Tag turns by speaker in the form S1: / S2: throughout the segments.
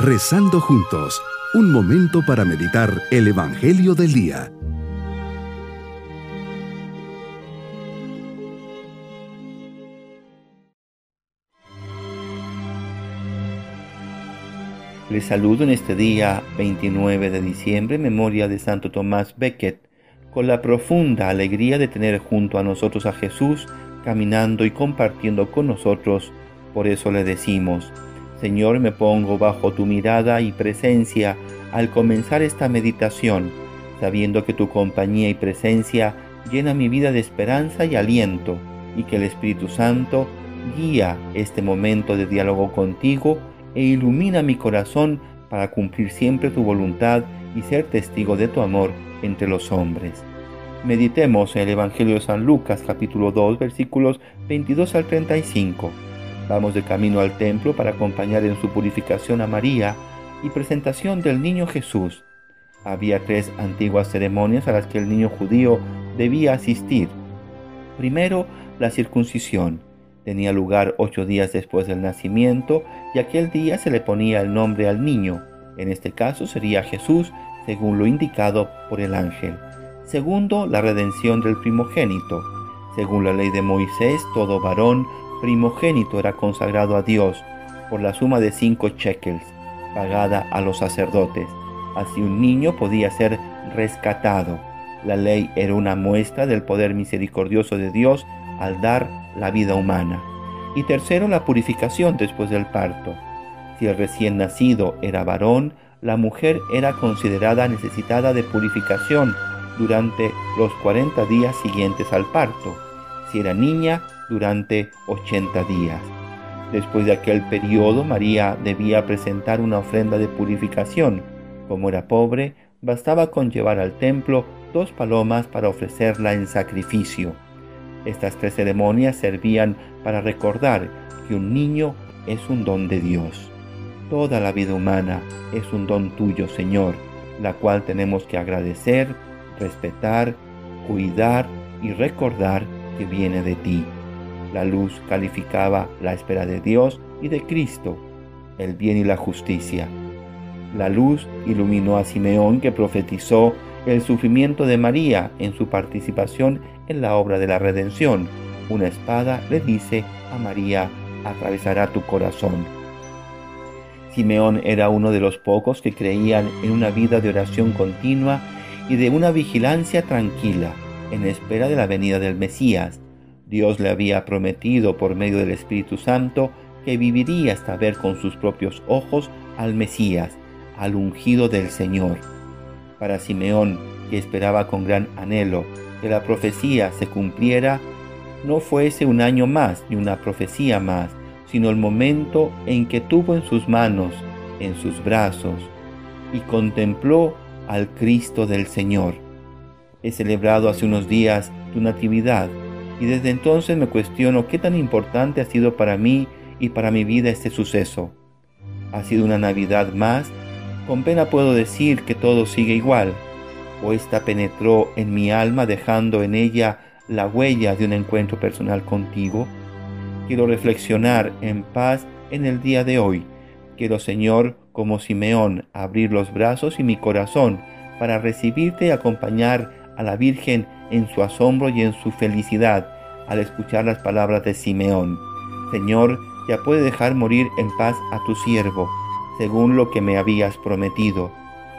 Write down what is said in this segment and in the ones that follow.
S1: Rezando juntos, un momento para meditar el Evangelio del Día.
S2: Les saludo en este día 29 de diciembre, memoria de Santo Tomás Becket, con la profunda alegría de tener junto a nosotros a Jesús, caminando y compartiendo con nosotros. Por eso le decimos, Señor, me pongo bajo tu mirada y presencia al comenzar esta meditación, sabiendo que tu compañía y presencia llena mi vida de esperanza y aliento, y que el Espíritu Santo guía este momento de diálogo contigo e ilumina mi corazón para cumplir siempre tu voluntad y ser testigo de tu amor entre los hombres. Meditemos en el Evangelio de San Lucas capítulo 2 versículos 22 al 35. Vamos de camino al templo para acompañar en su purificación a María y presentación del niño Jesús. Había tres antiguas ceremonias a las que el niño judío debía asistir. Primero, la circuncisión. Tenía lugar ocho días después del nacimiento y aquel día se le ponía el nombre al niño. En este caso sería Jesús, según lo indicado por el ángel. Segundo, la redención del primogénito. Según la ley de Moisés, todo varón primogénito era consagrado a Dios por la suma de cinco shekels, pagada a los sacerdotes. Así un niño podía ser rescatado. La ley era una muestra del poder misericordioso de Dios al dar la vida humana. Y tercero, la purificación después del parto. Si el recién nacido era varón, la mujer era considerada necesitada de purificación durante los 40 días siguientes al parto. Si era niña, durante 80 días. Después de aquel periodo, María debía presentar una ofrenda de purificación. Como era pobre, bastaba con llevar al templo dos palomas para ofrecerla en sacrificio. Estas tres ceremonias servían para recordar que un niño es un don de Dios. Toda la vida humana es un don tuyo, Señor, la cual tenemos que agradecer, respetar, cuidar y recordar que viene de ti. La luz calificaba la espera de Dios y de Cristo, el bien y la justicia. La luz iluminó a Simeón que profetizó el sufrimiento de María en su participación en la obra de la redención. Una espada le dice a María, atravesará tu corazón. Simeón era uno de los pocos que creían en una vida de oración continua y de una vigilancia tranquila en espera de la venida del Mesías. Dios le había prometido por medio del Espíritu Santo que viviría hasta ver con sus propios ojos al Mesías, al ungido del Señor. Para Simeón, que esperaba con gran anhelo que la profecía se cumpliera, no fuese un año más ni una profecía más, sino el momento en que tuvo en sus manos, en sus brazos, y contempló al Cristo del Señor. He celebrado hace unos días tu Natividad, y desde entonces me cuestiono qué tan importante ha sido para mí y para mi vida este suceso. Ha sido una Navidad más, con pena puedo decir que todo sigue igual, o esta penetró en mi alma dejando en ella la huella de un encuentro personal contigo. Quiero reflexionar en paz en el día de hoy. Quiero, Señor, como Simeón, abrir los brazos y mi corazón para recibirte y acompañar a la Virgen en su asombro y en su felicidad al escuchar las palabras de Simeón. Señor, ya puede dejar morir en paz a tu siervo, según lo que me habías prometido,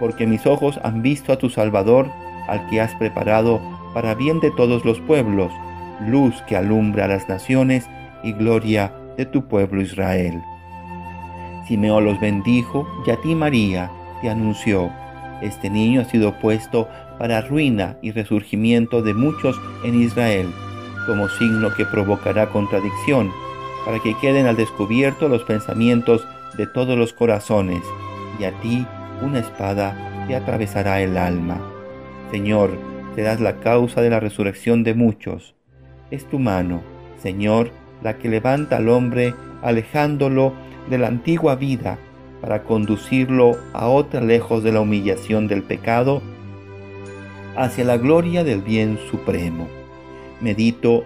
S2: porque mis ojos han visto a tu Salvador, al que has preparado para bien de todos los pueblos, luz que alumbra a las naciones y gloria de tu pueblo Israel. Simeón los bendijo y a ti María te anunció, este niño ha sido puesto para ruina y resurgimiento de muchos en Israel, como signo que provocará contradicción, para que queden al descubierto los pensamientos de todos los corazones, y a ti una espada te atravesará el alma. Señor, serás la causa de la resurrección de muchos. Es tu mano, Señor, la que levanta al hombre alejándolo de la antigua vida para conducirlo a otra lejos de la humillación del pecado hacia la gloria del bien supremo. Medito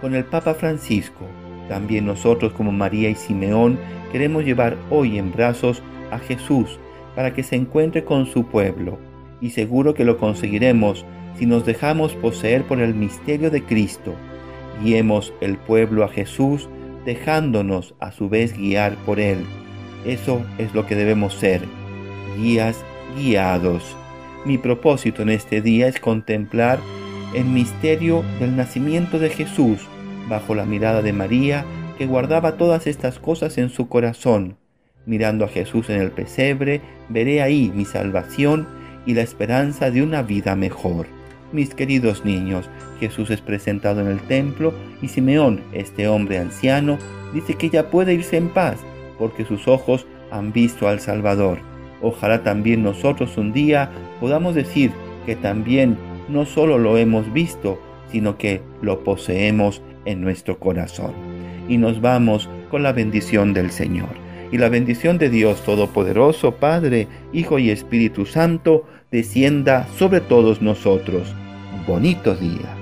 S2: con el Papa Francisco. También nosotros como María y Simeón queremos llevar hoy en brazos a Jesús para que se encuentre con su pueblo, y seguro que lo conseguiremos si nos dejamos poseer por el misterio de Cristo. Guiemos el pueblo a Jesús, dejándonos a su vez guiar por Él. Eso es lo que debemos ser, guías guiados. Mi propósito en este día es contemplar el misterio del nacimiento de Jesús bajo la mirada de María, que guardaba todas estas cosas en su corazón. Mirando a Jesús en el pesebre, veré ahí mi salvación y la esperanza de una vida mejor. Mis queridos niños, Jesús es presentado en el templo y Simeón, este hombre anciano, dice que ya puede irse en paz porque sus ojos han visto al Salvador. Ojalá también nosotros un día podamos decir que también no solo lo hemos visto, sino que lo poseemos en nuestro corazón. Y nos vamos con la bendición del Señor. Y la bendición de Dios Todopoderoso, Padre, Hijo y Espíritu Santo, descienda sobre todos nosotros. Bonito día.